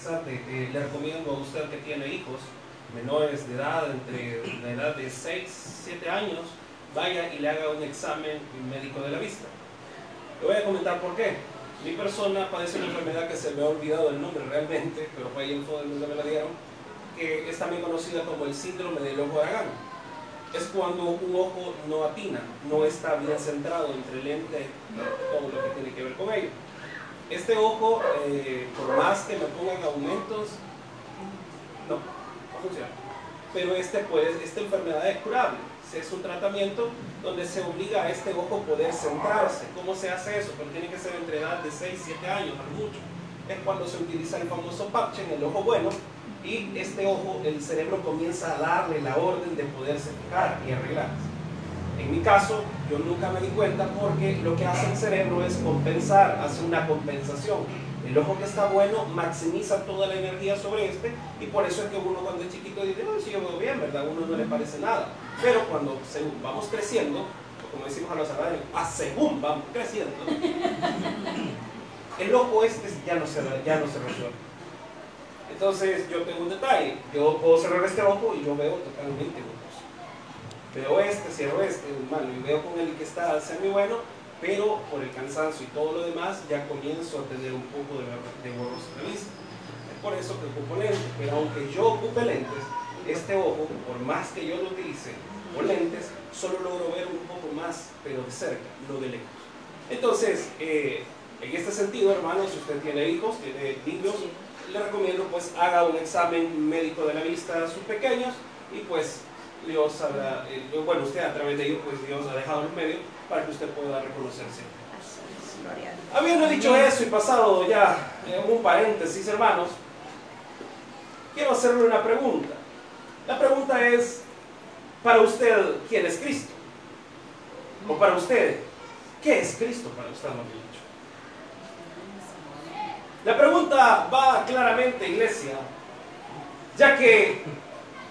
interesante. Eh, le recomiendo a usted que tiene hijos menores de edad, entre la edad de 6, 7 años, vaya y le haga un examen médico de la vista. Le voy a comentar por qué. Mi persona padece una enfermedad que se me ha olvidado el nombre realmente, pero fue ahí en todo el mundo me la dieron, que es también conocida como el síndrome del ojo aragán. Es cuando un ojo no atina, no está bien centrado entre el lente y todo lo que tiene que ver con ello. Este ojo, eh, por más que me pongan aumentos, no, no funciona. Pero este, pues, esta enfermedad es curable es un tratamiento donde se obliga a este ojo poder centrarse. ¿Cómo se hace eso? Pero tiene que ser entre edad de 6, 7 años, al mucho. Es cuando se utiliza el famoso parche en el ojo bueno y este ojo, el cerebro comienza a darle la orden de poderse fijar y arreglarse. En mi caso, yo nunca me di cuenta porque lo que hace el cerebro es compensar, hace una compensación el ojo que está bueno maximiza toda la energía sobre este y por eso es que uno cuando es chiquito dice, no, si yo veo bien, ¿verdad? A uno no le parece nada. Pero cuando vamos creciendo, como decimos a los salvadores, a según vamos creciendo, el ojo este ya no se, ya no se resuelve. Entonces yo tengo un detalle, yo puedo cerrar este ojo y yo veo totalmente borroso. Veo este, cierro este, malo, y veo con el que está semi bueno, pero por el cansancio y todo lo demás ya comienzo a tener un poco de, de borroso en la vista. Es por eso que ocupo lentes, pero aunque yo ocupe lentes, este ojo, por más que yo lo utilice con lentes, solo logro ver un poco más, pero de cerca, no de lejos. Entonces, eh, en este sentido, hermano, si usted tiene hijos, tiene niños, le recomiendo pues haga un examen médico de la vista a sus pequeños y pues Dios habrá, eh, bueno, usted a través de ellos, pues Dios ha dejado los medios para que usted pueda reconocerse. Habiendo dicho eso y pasado ya en un paréntesis, hermanos, quiero hacerle una pregunta. La pregunta es, para usted, ¿quién es Cristo? O para usted, ¿qué es Cristo para usted, dicho? La pregunta va claramente, iglesia, ya que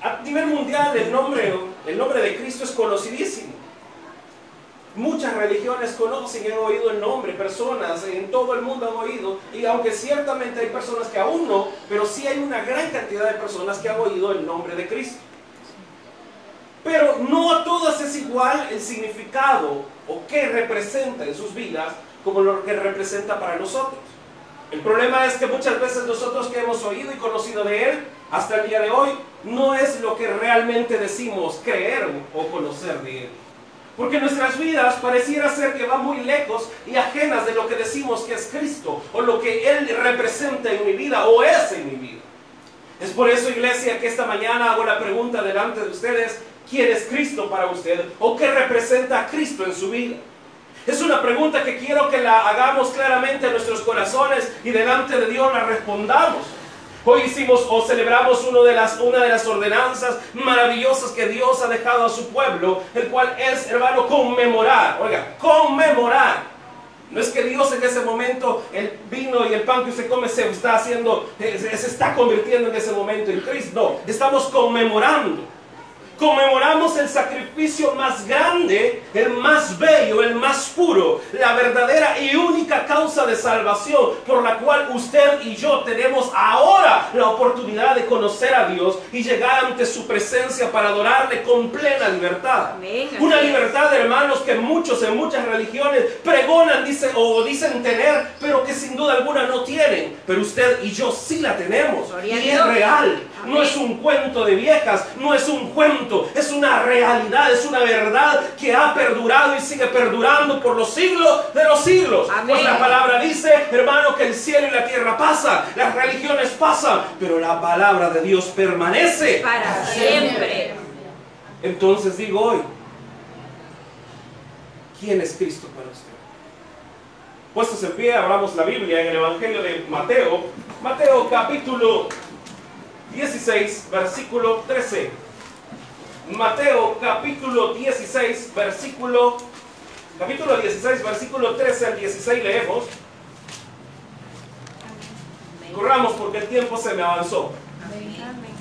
a nivel mundial el nombre, el nombre de Cristo es conocidísimo. Muchas religiones conocen y han oído el nombre, personas en todo el mundo han oído, y aunque ciertamente hay personas que aún no, pero sí hay una gran cantidad de personas que han oído el nombre de Cristo. Pero no a todas es igual el significado o qué representa en sus vidas como lo que representa para nosotros. El problema es que muchas veces nosotros que hemos oído y conocido de Él hasta el día de hoy no es lo que realmente decimos creer o conocer de Él. Porque nuestras vidas pareciera ser que van muy lejos y ajenas de lo que decimos que es Cristo o lo que Él representa en mi vida o es en mi vida. Es por eso, iglesia, que esta mañana hago la pregunta delante de ustedes, ¿quién es Cristo para usted? ¿O qué representa Cristo en su vida? Es una pregunta que quiero que la hagamos claramente en nuestros corazones y delante de Dios la respondamos. Hoy hicimos o celebramos de las, una de las ordenanzas maravillosas que Dios ha dejado a su pueblo, el cual es, hermano, conmemorar. Oiga, conmemorar. No es que Dios en ese momento, el vino y el pan que usted come se está haciendo, eh, se está convirtiendo en ese momento en Cristo. No, estamos conmemorando conmemoramos el sacrificio más grande, el más bello, el más puro, la verdadera y única causa de salvación por la cual usted y yo tenemos ahora la oportunidad de conocer a Dios y llegar ante su presencia para adorarle con plena libertad. Una libertad, hermanos, que muchos en muchas religiones pregonan dicen, o dicen tener, pero que sin duda alguna no tienen. Pero usted y yo sí la tenemos. y es real. No es un cuento de viejas, no es un cuento, es una realidad, es una verdad que ha perdurado y sigue perdurando por los siglos de los siglos. Pues la palabra dice, hermano, que el cielo y la tierra pasan, las religiones pasan, pero la palabra de Dios permanece para siempre. Entonces digo hoy, ¿quién es Cristo para usted? Puestos en pie, abramos la Biblia en el Evangelio de Mateo, Mateo capítulo 16, versículo 13. Mateo capítulo 16, versículo capítulo 16, versículo 13 al 16 leemos. Corramos porque el tiempo se me avanzó.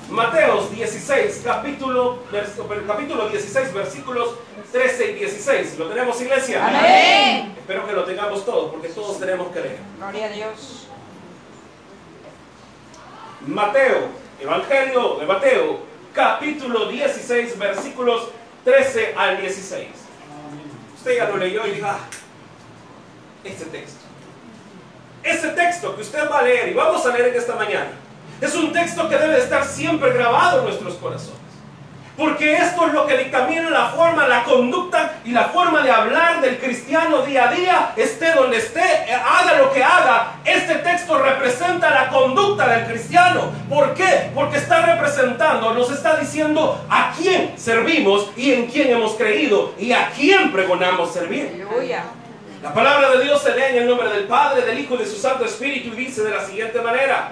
Mateo 16, capítulo, capítulo 16, versículos 13 y 16. ¿Lo tenemos, iglesia? Amén. Espero que lo tengamos todos, porque todos tenemos que leer. Gloria a Dios. Mateo, Evangelio de Mateo, capítulo 16, versículos 13 al 16. Usted ya lo leyó y diga, ah, este texto. Ese texto que usted va a leer y vamos a leer en esta mañana, es un texto que debe estar siempre grabado en nuestros corazones. Porque esto es lo que dictamina la forma, la conducta y la forma de hablar del cristiano día a día, esté donde esté, haga lo que haga. Este texto representa la conducta del cristiano. ¿Por qué? Porque está representando, nos está diciendo a quién servimos y en quién hemos creído y a quién pregonamos servir. La palabra de Dios se lee en el nombre del Padre, del Hijo y de su Santo Espíritu y dice de la siguiente manera.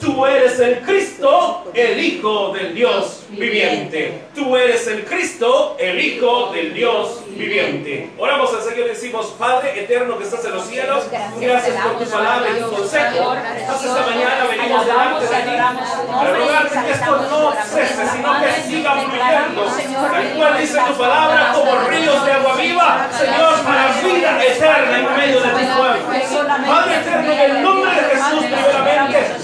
tú eres el Cristo, el Hijo del Dios viviente. Tú eres el Cristo, el Hijo del Dios viviente. Oramos al Señor y decimos, Padre eterno que estás en los cielos, gracias por tu palabra y tu consejo. Esta mañana venimos delante de ti para rogarte que esto no cese, sino que siga fluyendo. Tal cual dice tu palabra, como ríos de agua viva, Señor, para vida eterna en medio de tu pueblo. Padre eterno, en el nombre de Jesús,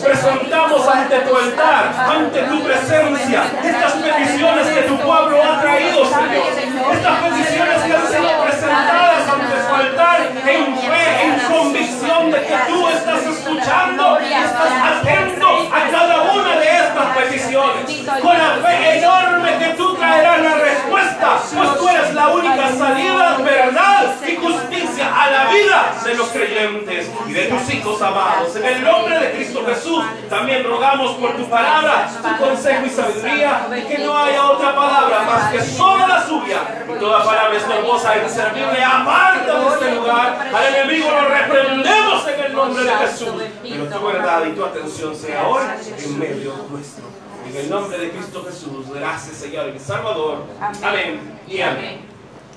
presentamos ante tu altar, ante tu presencia, estas peticiones que tu pueblo ha traído, Señor. Estas peticiones que han sido presentadas ante tu altar en fe, en convicción de que tú estás escuchando y estás atento a cada una de estas peticiones. Con la fe enorme que tú traerás la respuesta, pues tú eres la única salida, verdad y justicia a la vida de los creyentes y de tus hijos amados. En el nombre de Cristo Jesús, también rogamos por tu palabra, tu consejo y sabiduría, y que no haya otra palabra más que solo la suya. Y toda palabra estorbosa e inservible, aparta de este lugar. Al enemigo lo reprendemos en el nombre de Jesús. Pero tu verdad y tu atención sea hoy en medio nuestro. En el nombre de Cristo Jesús, gracias Señor y Salvador. Amén y amén.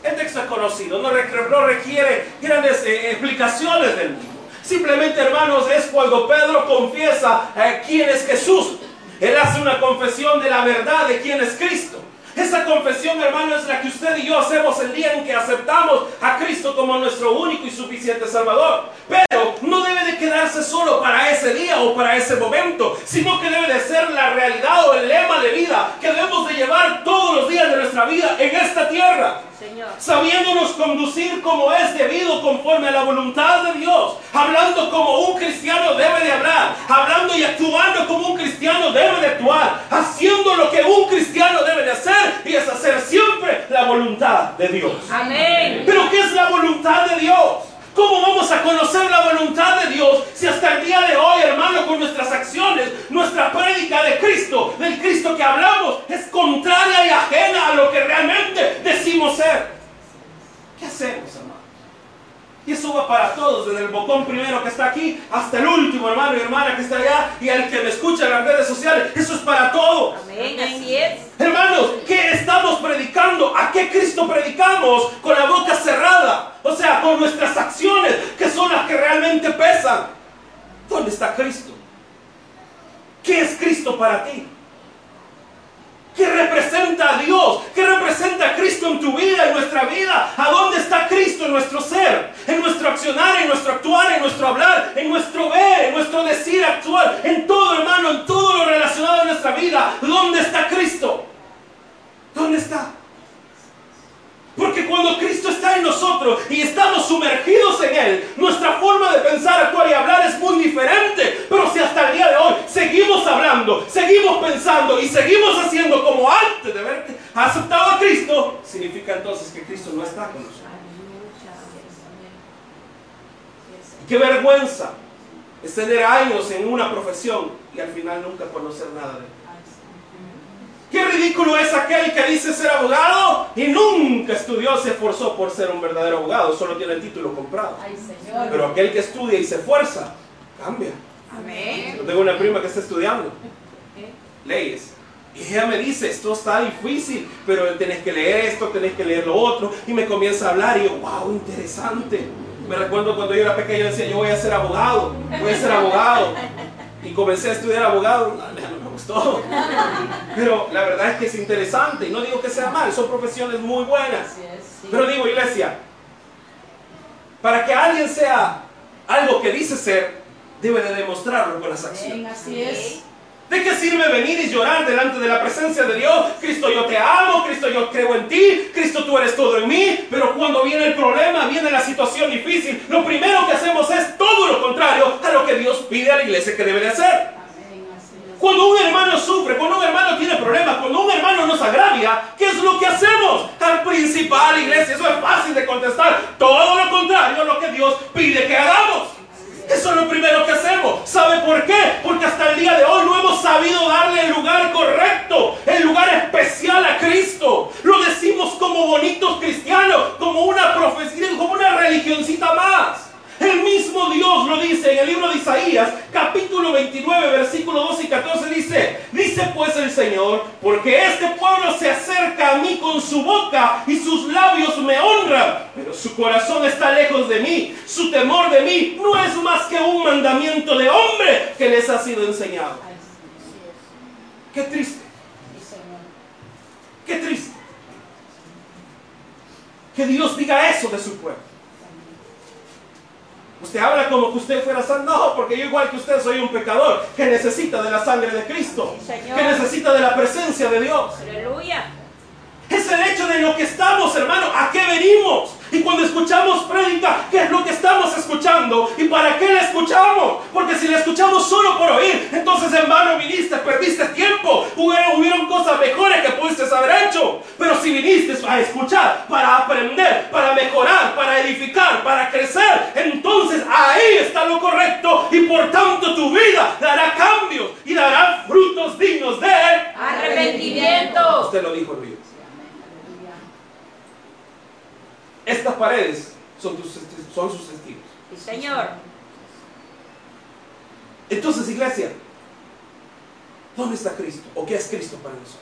El texto es conocido, no, requiere grandes eh, explicaciones del mismo. Simplemente, hermanos, es cuando Pedro confiesa eh, quién es Jesús. Él hace una confesión de la verdad de quién es Cristo. Esa confesión, hermano, es la que usted y yo hacemos el día en que aceptamos a Cristo como nuestro único y suficiente Salvador. Pero no debe quedarse solo para ese día o para ese momento, sino que debe de ser la realidad o el lema de vida que debemos de llevar todos los días de nuestra vida en esta tierra. Sabiéndonos conducir como es debido conforme a la voluntad de Dios. Hablando como un cristiano debe de hablar. Hablando y actuando como un cristiano debe de actuar. Haciendo lo que un cristiano debe de hacer. Y es hacer siempre la voluntad de Dios. Amén. Pero ¿qué es la voluntad de Dios? ¿Cómo vamos a conocer la voluntad de Dios si hasta el día de hoy, hermano, con nuestras acciones, nuestra prédica de Cristo, del Cristo que hablamos, es contraria y ajena a lo que realmente decimos ser? ¿Qué hacemos, hermano? Y eso va para todos, desde el botón primero que está aquí hasta el último hermano y hermana que está allá y al que me escucha en las redes sociales. Eso es para todos. Amén, así es. Hermanos, ¿qué estamos predicando? ¿A qué Cristo predicamos con la boca cerrada? O sea, con nuestras acciones, que son las que realmente pesan. ¿Dónde está Cristo? ¿Qué es Cristo para ti? ¿Qué representa a Dios? ¿Qué representa a Cristo en tu vida, en nuestra vida? ¿A dónde está Cristo en nuestro ser? En nuestro accionar, en nuestro actuar, en nuestro hablar, en nuestro ver, en nuestro decir, actuar, en todo hermano, en todo lo relacionado a nuestra vida. ¿Dónde está Cristo? ¿Dónde está? Porque cuando Cristo está en nosotros y estamos sumergidos en Él, nuestra forma de pensar, actuar y hablar es muy diferente. Pero si hasta el día de hoy seguimos hablando, seguimos pensando y seguimos haciendo como antes de haber aceptado a Cristo, significa entonces que Cristo no está con nosotros. Qué vergüenza es tener años en una profesión y al final nunca conocer nada de Él. Qué ridículo es aquel que dice ser abogado y nunca estudió, se esforzó por ser un verdadero abogado, solo tiene el título comprado. Pero aquel que estudia y se esfuerza, cambia. Amén. Yo tengo una prima que está estudiando leyes Y ella me dice, esto está difícil, pero tenés que leer esto, tenés que leer lo otro. Y me comienza a hablar y yo, wow, interesante. Me recuerdo cuando yo era pequeño, decía, yo voy a ser abogado, voy a ser abogado. Y comencé a estudiar abogado, gustó. Pero la verdad es que es interesante y no digo que sea mal, son profesiones muy buenas. Pero digo, iglesia, para que alguien sea algo que dice ser, debe de demostrarlo con las acciones. Así es. ¿De qué sirve venir y llorar delante de la presencia de Dios? Cristo, yo te amo, Cristo, yo creo en ti, Cristo, tú eres todo en mí, pero cuando viene el problema, viene la situación difícil, lo primero que hacemos es todo lo contrario a lo que Dios pide a la iglesia que debe de hacer. Cuando un hermano sufre, cuando un hermano tiene problemas, cuando un hermano nos agravia, ¿qué es lo que hacemos? Al principal, iglesia, eso es fácil de contestar. Todo lo contrario a lo que Dios pide que hagamos. Eso es lo primero que hacemos. ¿Sabe por qué? Porque hasta el día de hoy no hemos sabido darle el lugar correcto, el lugar especial a Cristo. Lo decimos como bonitos cristianos, como una profecía, como una religioncita más. El mismo Dios lo dice en el libro de Isaías, capítulo 29, versículo 12 y 14, dice, dice pues el Señor, porque este pueblo se acerca a mí con su boca y sus labios me honran, pero su corazón está lejos de mí, su temor de mí no es más que un mandamiento de hombre que les ha sido enseñado. Qué triste, qué triste. Que Dios diga eso de su pueblo. Usted habla como que usted fuera santo. No, porque yo igual que usted soy un pecador que necesita de la sangre de Cristo. Sí. Que necesita de la presencia de Dios. Aleluya. Es el hecho de lo que estamos, hermano. ¿A qué venimos? Y cuando escuchamos prédica, ¿qué es lo que escuchando? ¿Y para qué la escuchamos? Porque si la escuchamos solo por oír, entonces en vano viniste, perdiste tiempo. Hubieron, hubieron cosas mejores que pudiste haber hecho. Pero si viniste a escuchar, para aprender, para mejorar, para edificar, para crecer, entonces ahí está lo correcto. Y por tanto tu vida dará cambios y dará frutos dignos de. Arrepentimiento. Usted lo dijo, Luis. Estas paredes son, tus, testi- son sus testigos. Sí, Señor. Entonces, iglesia, ¿dónde está Cristo? ¿O qué es Cristo para nosotros?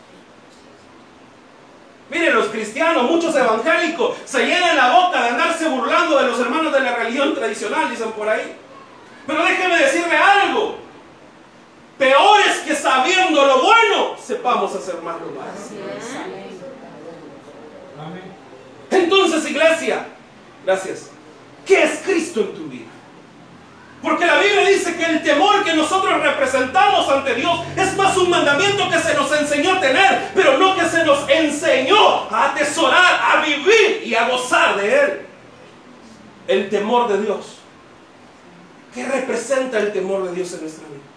Miren, los cristianos, muchos evangélicos, se llenan la boca de andarse burlando de los hermanos de la religión tradicional, dicen por ahí. Pero déjeme decirle algo. Peor es que sabiendo lo bueno, sepamos hacer más lo malo. Entonces, iglesia, gracias. ¿Qué es Cristo en tu vida? Porque la Biblia dice que el temor que nosotros representamos ante Dios es más un mandamiento que se nos enseñó a tener, pero no que se nos enseñó a atesorar, a vivir y a gozar de Él. El temor de Dios. ¿Qué representa el temor de Dios en nuestra vida?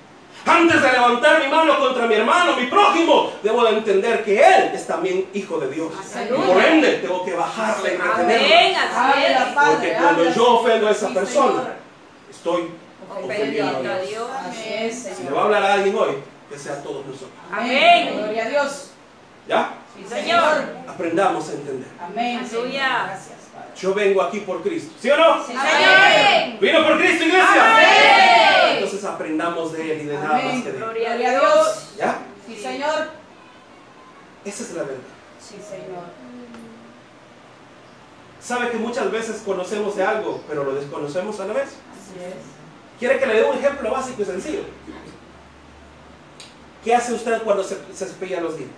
Antes de levantar mi mano contra mi hermano, mi prójimo, debo de entender que Él es también hijo de Dios. Y por ende, tengo que bajarle y retenerle. Amén. Así Habla, es. Padre, Porque cuando yo ofendo a esa persona, estoy ofendiendo a Dios. Si le va a hablar a alguien hoy, que sea a todos nosotros. Amén. Gloria a Dios. ¿Ya? Sí, Señor. Aprendamos a entender. Amén. Aleluya. Gracias. Yo vengo aquí por Cristo. ¿Sí o no? Sí, Amén. ¿Vino por Cristo, iglesia? Amén. Entonces aprendamos de Él y de nada más que de Él. Gloria a Dios. ¿Ya? Sí, Señor. Esa es la verdad. Sí, Señor. Sabe que muchas veces conocemos de algo, pero lo desconocemos a la vez. Así es. ¿Quiere que le dé un ejemplo básico y sencillo? ¿Qué hace usted cuando se, se cepilla los dientes?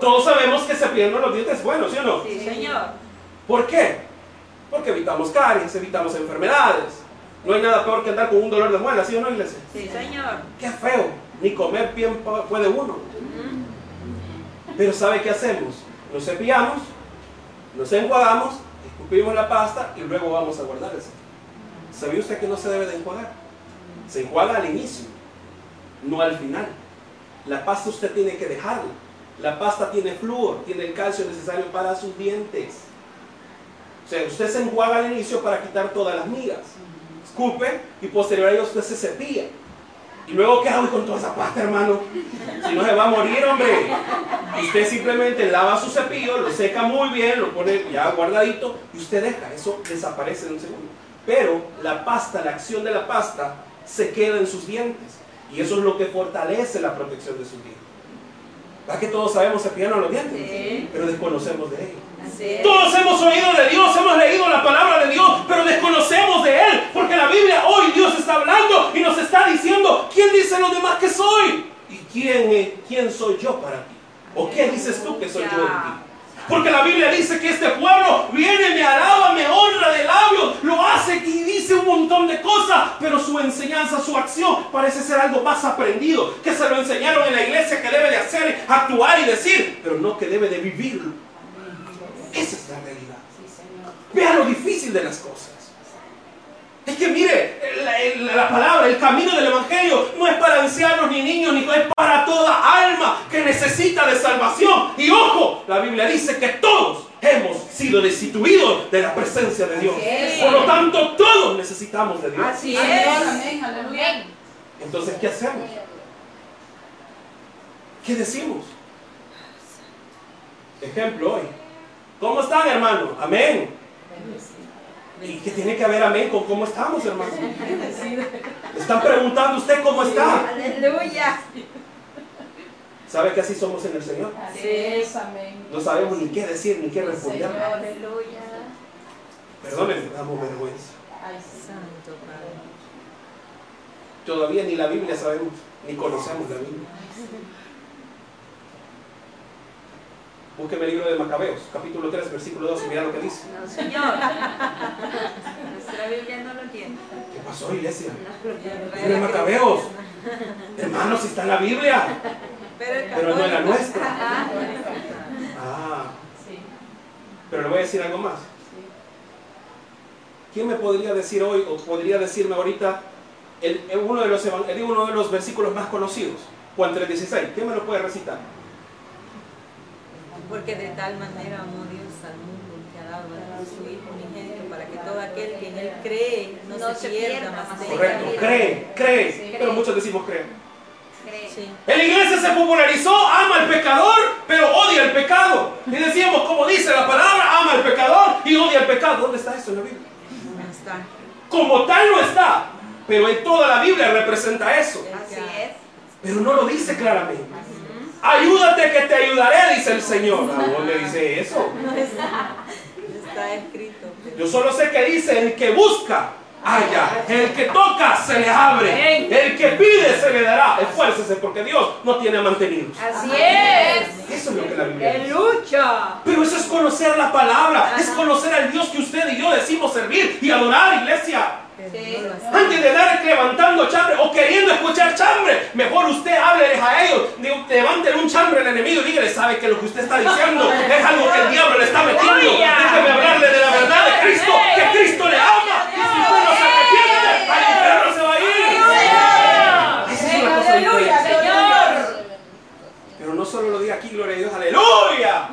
Todos sabemos que cepillarnos los dientes es bueno, ¿sí o no? Sí, Señor. ¿Por qué? Porque evitamos caries, evitamos enfermedades. No hay nada peor que andar con un dolor de muela, ¿sí o no, iglesia? Sí, Señor. Qué feo. Ni comer bien pu- puede uno. Pero ¿sabe qué hacemos? Nos cepillamos, nos enjuagamos, escupimos la pasta y luego vamos a guardar eso. ¿Sabía usted que no se debe de enjuagar? Se enjuaga al inicio, no al final. La pasta usted tiene que dejarla. La pasta tiene flúor, tiene el calcio necesario para sus dientes. O sea, usted se enjuaga al inicio para quitar todas las migas. Escupe y posterior a ello usted se cepilla. ¿Y luego qué hago con toda esa pasta, hermano? Si no se va a morir, hombre. Usted simplemente lava su cepillo, lo seca muy bien, lo pone ya guardadito y usted deja. Eso desaparece en un segundo. Pero la pasta, la acción de la pasta, se queda en sus dientes. Y eso es lo que fortalece la protección de sus hijos. ¿Verdad que todos sabemos cepillarnos los dientes? Sí. Pero desconocemos de es. Todos hemos oído de Dios, hemos leído la palabra de Dios, pero desconocemos de Él, porque la Biblia hoy Dios está hablando y nos está diciendo, ¿quién dicen los demás que soy? ¿Y quién, es- quién soy yo para ti? ¿O qué dices tú que soy yo en ti? Porque la Biblia dice que este pueblo viene, me alaba, me honra de labios, lo hace y dice un montón de cosas, pero su enseñanza, su acción parece ser algo más aprendido, que se lo enseñaron en la iglesia que debe de hacer, actuar y decir, pero no que debe de vivirlo. Esa es la realidad. Vea lo difícil de las cosas. Es que mire, la, la- la palabra, el camino del Evangelio no es para ancianos ni niños, ni es para toda alma que necesita de salvación. Y ojo, la Biblia dice que todos hemos sido destituidos de la presencia de Dios. Por lo tanto, todos necesitamos de Dios. Así es. amén, aleluya. Entonces, ¿qué hacemos? ¿Qué decimos? Ejemplo hoy. ¿Cómo están, hermano? Amén. ¿Y qué tiene que ver amén con cómo estamos, hermano? Están preguntando usted cómo está. Aleluya. ¿Sabe que así somos en el Señor? Así es, amén. No sabemos ni qué decir ni qué responder. Aleluya. Perdónenme, damos vergüenza. Ay. Santo Padre. Todavía ni la Biblia sabemos, ni conocemos la Biblia. Búsqueme el libro de Macabeos, capítulo 3, versículo 12, mira lo que dice. No, Señor. Nuestra Biblia no lo tiene. ¿Qué pasó, iglesia? No de Macabeos. Hermanos, está en la Biblia, Pero, no en la nuestra. Ajá. Ah, Sí, pero le voy a decir algo más. ¿Quién me podría decir hoy, o podría decirme ahorita, el, el uno, de los, el- uno de los versículos más conocidos? Juan 3.16. ¿Quién me lo puede recitar? Porque de tal manera amó Dios al mundo que ha dado a su Hijo unigénito para que todo aquel que en él cree no, se, pierda, mas tenga Correcto, cree, cree. Sí. Pero muchos decimos cree. Sí. En la iglesia se popularizó, ama al pecador, pero odia el pecado. Y decíamos, como dice la palabra, ama al pecador y odia el pecado. ¿Dónde está eso en la Biblia? No está. Como tal no está, pero en toda la Biblia representa eso. Así es. Pero no lo dice claramente. Ayúdate que te ayudaré, dice el Señor. ¿A dónde dice eso? No está. No está escrito. Yo solo sé que dice, el que busca, halla. El que toca, se le abre. El que pide, se le dará. Esfuércese porque Dios no tiene mantenidos. Así es. Eso es lo que la Biblia ¡Qué dice. lucha! Pero eso es conocer la palabra, es conocer al Dios que usted y yo decimos servir y adorar, iglesia. Sí. Antes de dar levantando chambre o queriendo escuchar chambre, mejor usted hábleles a ellos, levántele un chambre al enemigo y dígale, sabe que lo que usted está diciendo es algo que el diablo le está metiendo. Déjeme hablarle de la verdad de Cristo, que Cristo le ama. Y si usted no se arrepiente, al infierno se va a ir. Esa es una cosa Aleluya, diferente. Señor. Pero aquí, gloria a Dios, aleluya.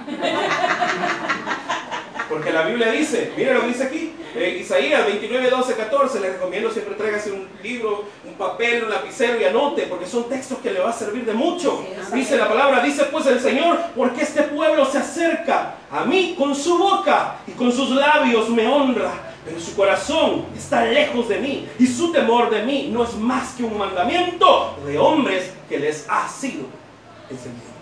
Porque la Biblia dice, mire lo que dice aquí, eh, Isaías 29, 12, 14, le recomiendo siempre tráigase un libro, un papel, un lapicero y anote, porque son textos que le va a servir de mucho. Dice la palabra, dice pues el Señor, porque este pueblo se acerca a mí con su boca y con sus labios me honra, pero su corazón está lejos de mí y su temor de mí no es más que un mandamiento de hombres que les ha sido encendido.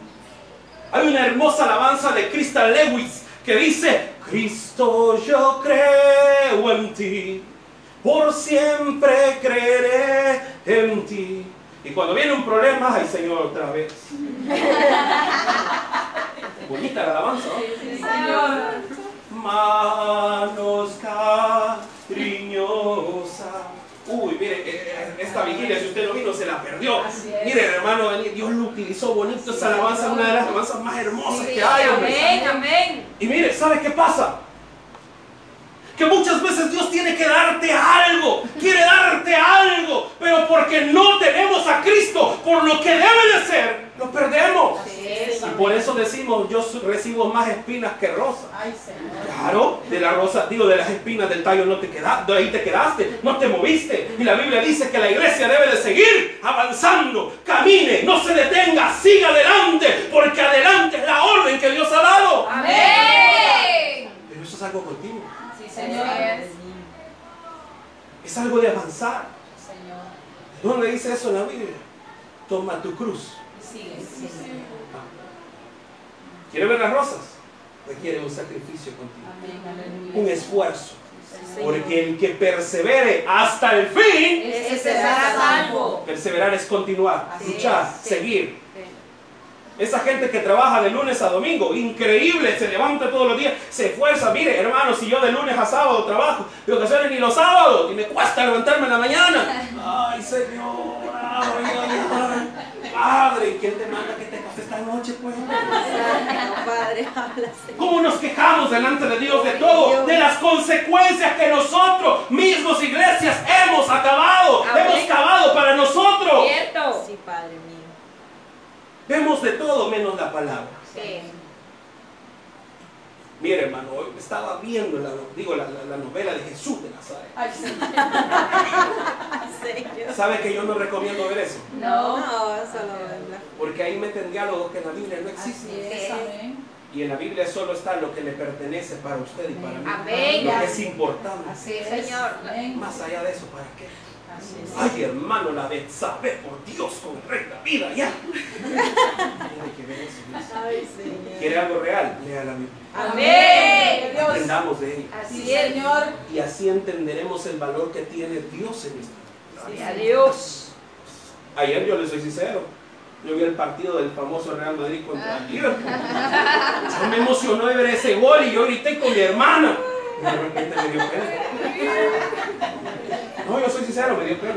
Hay una hermosa alabanza de Crystal Lewis que dice, Cristo yo creo en ti, por siempre creeré en ti. Y cuando viene un problema, ay Señor, otra vez. Bonita la alabanza, ¿no? Sí, Señor. Manos cariñosas. Uy, mire, eh, esta vigilia, si usted no vino, se la perdió. Mire, hermano, Dios lo utilizó bonito. Esa alabanza es una de las alabanzas más hermosas que hay. Amén, amén. Y mire, ¿sabe qué pasa? Que muchas veces Dios tiene que darte algo, quiere darte algo, pero porque no tenemos a Cristo por lo que debe de ser, lo perdemos. Es, Y por eso decimos, yo recibo más espinas que rosas. Ay. Claro, de la rosa, digo, de las espinas del tallo no te quedaste, de ahí te quedaste, no te moviste. Y la Biblia dice que la iglesia debe de seguir avanzando, camine, no se detenga, siga adelante, porque adelante es la orden que Dios ha dado. Amén. Pero eso es algo continuo, Señor. es algo de avanzar. Señor. ¿Dónde dice eso en la Biblia? toma tu cruz. Sigue. ¿Quiere ver las rosas? Requiere un sacrificio contigo, Amén. un esfuerzo. Porque el que persevere hasta el fin, Ese será salvo. perseverar es continuar, Así luchar, es, sí. seguir. Esa gente que trabaja de lunes a domingo, increíble, se levanta todos los días, se esfuerza. Mire, hermano, si yo de lunes a sábado trabajo, de ocasiones ni los sábados, y me cuesta levantarme en la mañana. Ay, Señor, ay, ay, ay. Padre, ¿quién te manda que te esta noche, pues? Padre, habla. ¿Cómo nos quejamos delante de Dios de todo? De las consecuencias que nosotros mismos, iglesias, hemos acabado, Amén. hemos cavado para nosotros. Cierto. Sí, Padre mío. Vemos de todo menos la palabra. Sí. Mire, hermano, hoy estaba viendo la, digo, la, la- la novela de Jesús de Nazaret. Ay, sí. ¿Sabe que yo no recomiendo ver eso? No. No, solo habla. Porque ahí meten diálogos que en la Biblia no Así existen. Y en la Biblia solo está lo que le pertenece para usted y para mí. Amén. Lo que es importante. Así es. Señor. Más allá de eso, ¿para qué? Ay, hermano, la de saber por Dios con. ¿no? Ay, Señor. ¿Quiere algo real? Lea la Biblia. Amén. Dios. Aprendamos de ella. Así es, Señor. Y así entenderemos el valor que tiene Dios en vida. Sí, adiós. Ayer yo le soy sincero. Yo vi el partido del famoso Real Madrid contra el Liverpool. Yo me emocionó de ver ese gol y yo grité con mi hermana. Y de repente me dio pena. No, yo soy sincero, me dio pena.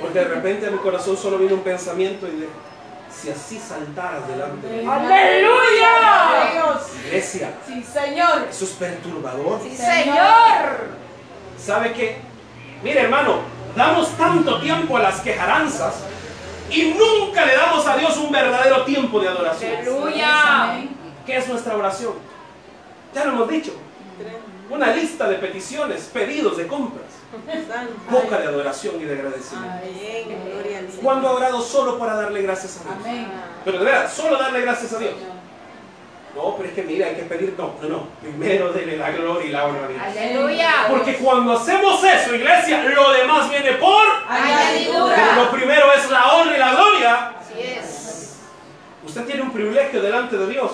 Porque de repente a mi corazón solo vino un pensamiento y de si así saltaras delante de la Aleluya. Dios. iglesia, Sí, Señor. eso es perturbador. Sí, Señor. ¿Sabe qué? Mire, hermano, damos tanto tiempo a las quejaranzas y nunca le damos a Dios un verdadero tiempo de adoración. Aleluya. ¿Qué es nuestra oración? Ya lo hemos dicho. Una lista de peticiones, pedidos de compras, boca de adoración y de agradecimiento. ¿Cuándo ha orado solo para darle gracias a Dios? Pero de verdad, solo darle gracias a Dios. No, pero es que mira, hay que pedir, no, no, no. Primero dele la gloria y la honra a Dios. Aleluya. Porque cuando hacemos eso, iglesia, lo demás viene por. Pero lo primero es la honra y la gloria. Así es. Usted tiene un privilegio delante de Dios.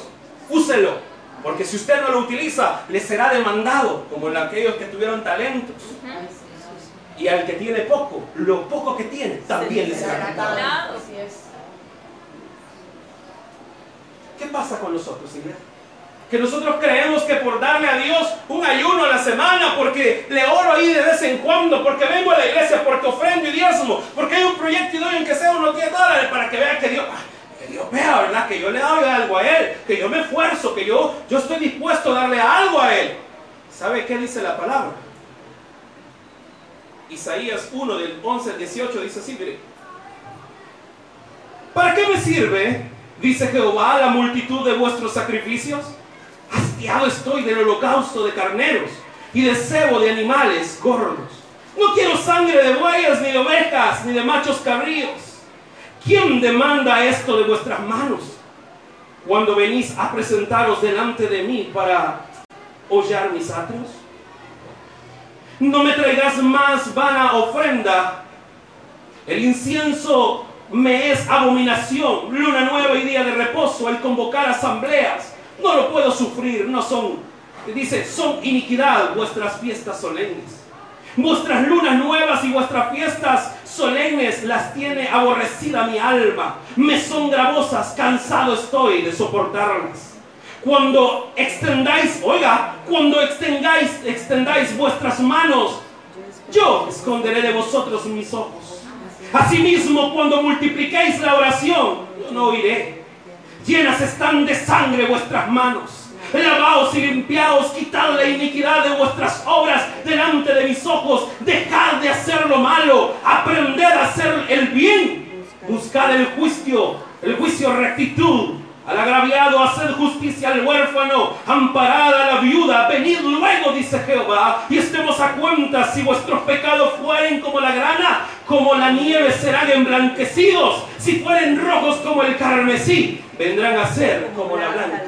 Úselo. Porque si usted no lo utiliza, le será demandado, como en aquellos que tuvieron talentos. Y al que tiene poco, lo poco que tiene, también le será es. ¿Qué pasa con nosotros, iglesia? Que nosotros creemos que por darle a Dios un ayuno a la semana, porque le oro ahí de vez en cuando, porque vengo a la iglesia, porque ofrendo y diezmo, porque hay un proyecto y doy en que sea unos 10 dólares para que vea que Dios, ah, Dios vea, ¿verdad? Que yo le doy algo a Él, que yo me esfuerzo, que yo, yo estoy dispuesto a darle algo a Él. ¿Sabe qué dice la palabra? Isaías 1 del 11 al 18 dice así, mire. ¿Para qué me sirve, dice Jehová, la multitud de vuestros sacrificios? Hastiado estoy del holocausto de carneros y de cebo de animales gordos. No quiero sangre de bueyes, ni de ovejas, ni de machos cabríos. ¿Quién demanda esto de vuestras manos? Cuando venís a presentaros delante de mí para hollar mis atrios. No me traigas más vana ofrenda. El incienso me es abominación. Luna nueva y día de reposo. El convocar asambleas. No lo puedo sufrir. No son, dice, son iniquidad vuestras fiestas solemnes. Vuestras lunas nuevas y vuestras fiestas solemnes las tiene aborrecida mi alma. Me son gravosas. Cansado estoy de soportarlas cuando extendáis, oiga, cuando extendáis, extendáis vuestras manos, yo esconderé de vosotros mis ojos. Asimismo, cuando multipliquéis la oración, yo no oiré. Llenas están de sangre vuestras manos. Lavaos y limpiaos, quitad la iniquidad de vuestras obras delante de mis ojos. Dejad de hacer lo malo, aprended a hacer el bien. Buscad el juicio, el juicio rectitud. Al agraviado, haced justicia al huérfano, amparad a la viuda, venid luego, dice Jehová, y estemos a cuenta si vuestros pecados fueren como la grana, como la nieve serán emblanquecidos, si fueren rojos como el carmesí, vendrán a ser como la blanca.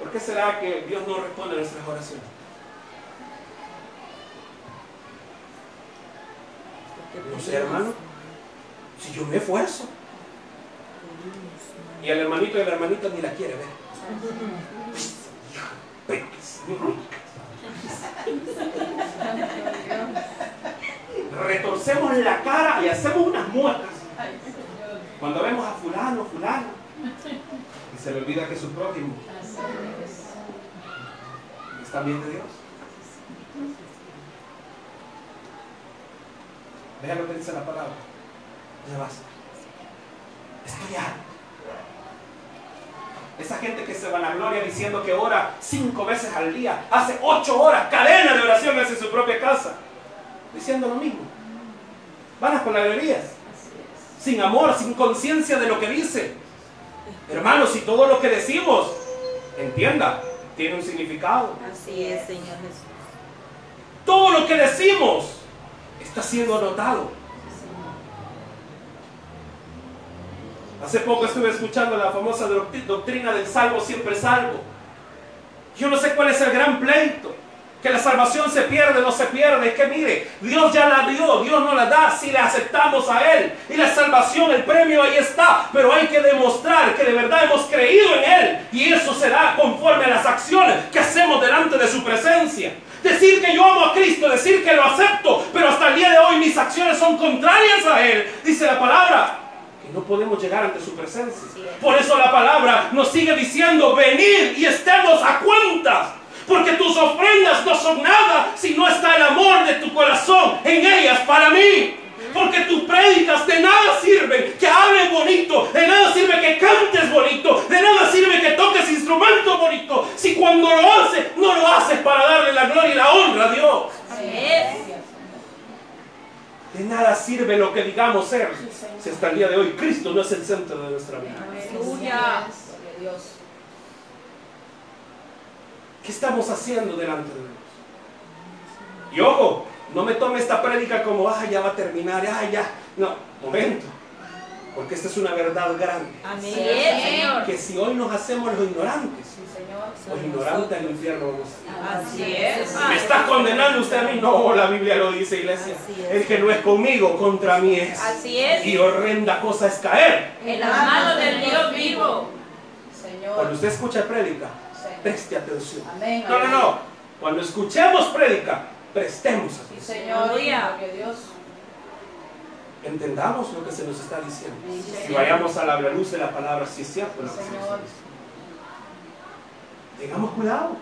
¿Por qué será que Dios no responde a nuestras oraciones? No sé, hermano. Si yo me esfuerzo. Y el hermanito y la hermanita ni la quiere ver. Retorcemos la cara y hacemos unas muecas. Cuando vemos a fulano, fulano. Se le olvida que es su prójimo. ¿Está bien de Dios? Vean lo que dice la palabra. Ya basta. Estoy. Esa gente que se vanagloria diciendo que ora cinco veces al día, hace ocho horas, cadena de oraciones en su propia casa, diciendo lo mismo. Van a palabrerías, sin amor, sin conciencia de lo que dice. Hermanos, si todo lo que decimos, entienda, tiene un significado. Así es, Señor Jesús. Todo lo que decimos está siendo anotado. Hace poco estuve escuchando la famosa doctri- doctrina del salvo siempre salvo. Yo no sé cuál es el gran pleito. Que la salvación se pierde, no se pierde. Es que mire, Dios ya la dio, Dios no la da si le aceptamos a Él. Y la salvación, el premio ahí está. Pero hay que demostrar que de verdad hemos creído en Él. Y eso será conforme a las acciones que hacemos delante de su presencia. Decir que yo amo a Cristo, decir que lo acepto, pero hasta el día de hoy mis acciones son contrarias a Él. Dice la palabra que no podemos llegar ante su presencia. Por eso la palabra nos sigue diciendo, venid y estemos a cuentas. Porque tus ofrendas no son nada si no está el amor de tu corazón en ellas para mí. Porque tus prédicas de nada sirven que hables bonito, de nada sirve que cantes bonito, de nada sirve que toques instrumento bonito, si cuando lo haces no lo haces para darle la gloria y la honra a Dios. De nada sirve lo que digamos ser si hasta el día de hoy Cristo no es el centro de nuestra vida. Aleluya. ¿Qué estamos haciendo delante de Dios? Y ojo, no me tome esta prédica como, ah, ya va a terminar, ah, ya. No, momento. Porque esta es una verdad grande. Amén. Así es, Señor. Que si hoy nos hacemos los ignorantes, Sí, Señor. los ignorantes al infierno vamos. Así es. ¿Me está condenando usted a mí? No, la Biblia lo dice, iglesia. Así es. El que no es conmigo, contra mí es. Así es. Y horrenda cosa es caer. En las manos del Dios vivo. Señor. Cuando usted escucha prédica. Preste atención. Amén. No, no, no. Cuando escuchemos prédica, prestemos Sí, atención. Señor. Gloria a Dios. Entendamos lo que se nos está diciendo. Sí, Y Señor. vayamos a la luz de la palabra, si es cierto lo que se nos Señor. está diciendo. Tengamos cuidado.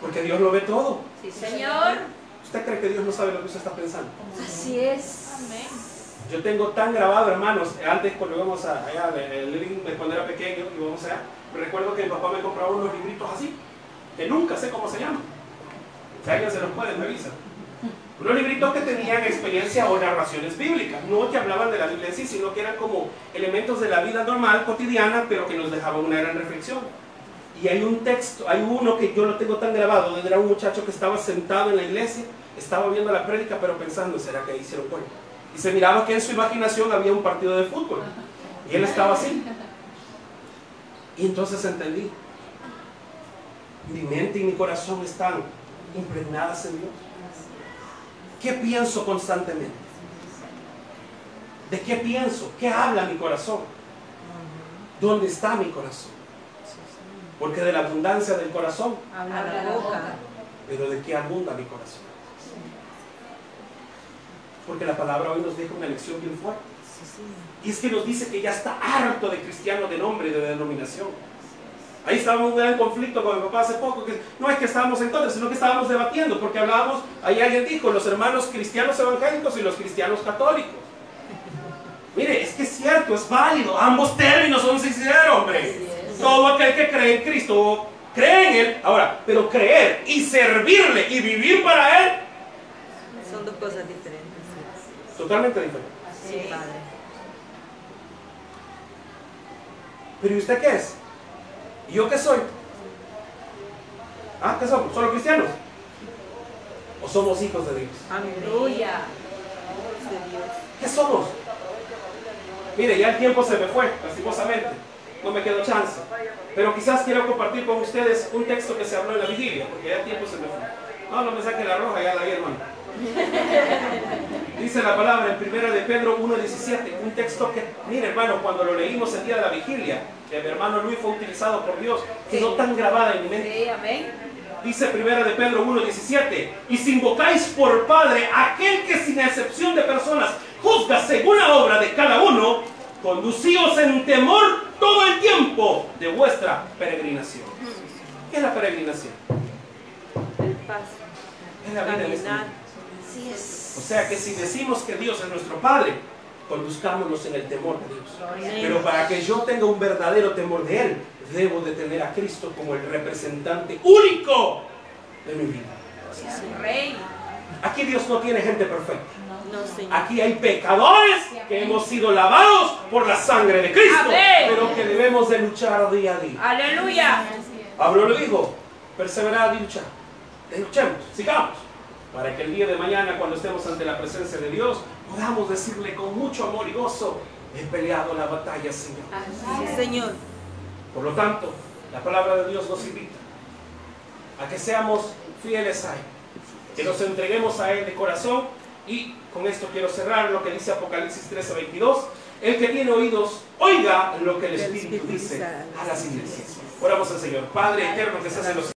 Porque Dios lo ve todo. Sí, Señor. ¿Usted cree que Dios no sabe lo que usted está pensando? Así es. Amén. Yo tengo tan grabado, hermanos, antes cuando íbamos a, allá, el living, cuando era pequeño, íbamos allá, recuerdo que mi papá me compraba unos libritos así, que nunca sé cómo se llaman. Si alguien se los puede, me avisa. Unos libritos que tenían experiencia o narraciones bíblicas, no que hablaban de la Biblia en sí, sino que eran como elementos de la vida normal, cotidiana, pero que nos dejaban una gran reflexión. Y hay un texto, hay uno que yo lo tengo tan grabado, donde era un muchacho que estaba sentado en la iglesia, estaba viendo la prédica, pero pensando, ¿será que hicieron gol? Y se miraba que en su imaginación había un partido de fútbol. Y él estaba así. Y entonces entendí. Mi mente y mi corazón están impregnadas en Dios. ¿Qué pienso constantemente? ¿De qué pienso? ¿Qué habla mi corazón? ¿Dónde está mi corazón? Porque de la abundancia del corazón, Habla la boca. pero ¿de qué abunda mi corazón? Porque la palabra hoy nos deja una lección bien fuerte. Y es que nos dice que ya está harto de cristiano de nombre y de denominación. Ahí estábamos en un gran conflicto con mi papá hace poco, que no es que estábamos en contra, sino que estábamos debatiendo, porque hablábamos, ahí alguien dijo, los hermanos cristianos evangélicos y los cristianos católicos. Mire, es que es cierto, es válido, ambos términos son sinceros, hombre. Todo aquel que cree en Cristo, cree en Él, ahora, pero creer y servirle y vivir para Él, Son dos cosas diferentes. totalmente diferente. Sí, sí Padre. Pero ¿y usted qué es? ¿Y yo qué soy? ¿Ah? ¿Qué somos? ¿Solo cristianos? ¿O somos hijos de Dios? Aleluya. ¿Qué somos? Mire, ya el tiempo se me fue, lastimosamente. No me quedó chance. Pero quizás quiero compartir con ustedes un texto que se habló en la vigilia, porque ya el tiempo se me fue. No, no me saque la roja, ya la vi, hermano. Dice la palabra en primera de Pedro 1.17, un texto que, mire hermano, cuando lo leímos el día de la vigilia, que mi hermano Luis fue utilizado por Dios, quedó tan grabada en mi mente. Sí, amén. Dice primera de Pedro 1.17, y si invocáis por Padre aquel que sin excepción de personas juzga según la obra de cada uno, conducíos en temor todo el tiempo de vuestra peregrinación. ¿Qué es la peregrinación? El paso. Es la vida Así es. O sea que si decimos que Dios es nuestro Padre, conduzcámonos en el temor de Dios. Pero para que yo tenga un verdadero temor de Él, debo de tener a Cristo como el representante único de mi vida. Rey. Aquí Dios no tiene gente perfecta. Aquí hay pecadores que hemos sido lavados por la sangre de Cristo, pero que debemos de luchar día a día. Aleluya. Pablo lo dijo, perseverad y luchad. Luchemos, sigamos, para que el día de mañana, cuando estemos ante la presencia de Dios, podamos decirle con mucho amor y gozo, he peleado la batalla, Señor. Sí, Señor. Por lo tanto, la palabra de Dios nos invita a que seamos fieles a Él, que nos entreguemos a Él de corazón y con esto quiero cerrar lo que dice Apocalipsis 13, 22. El que tiene oídos, oiga lo que el Espíritu dice a las iglesias. Oramos al Señor. Padre eterno que estás en los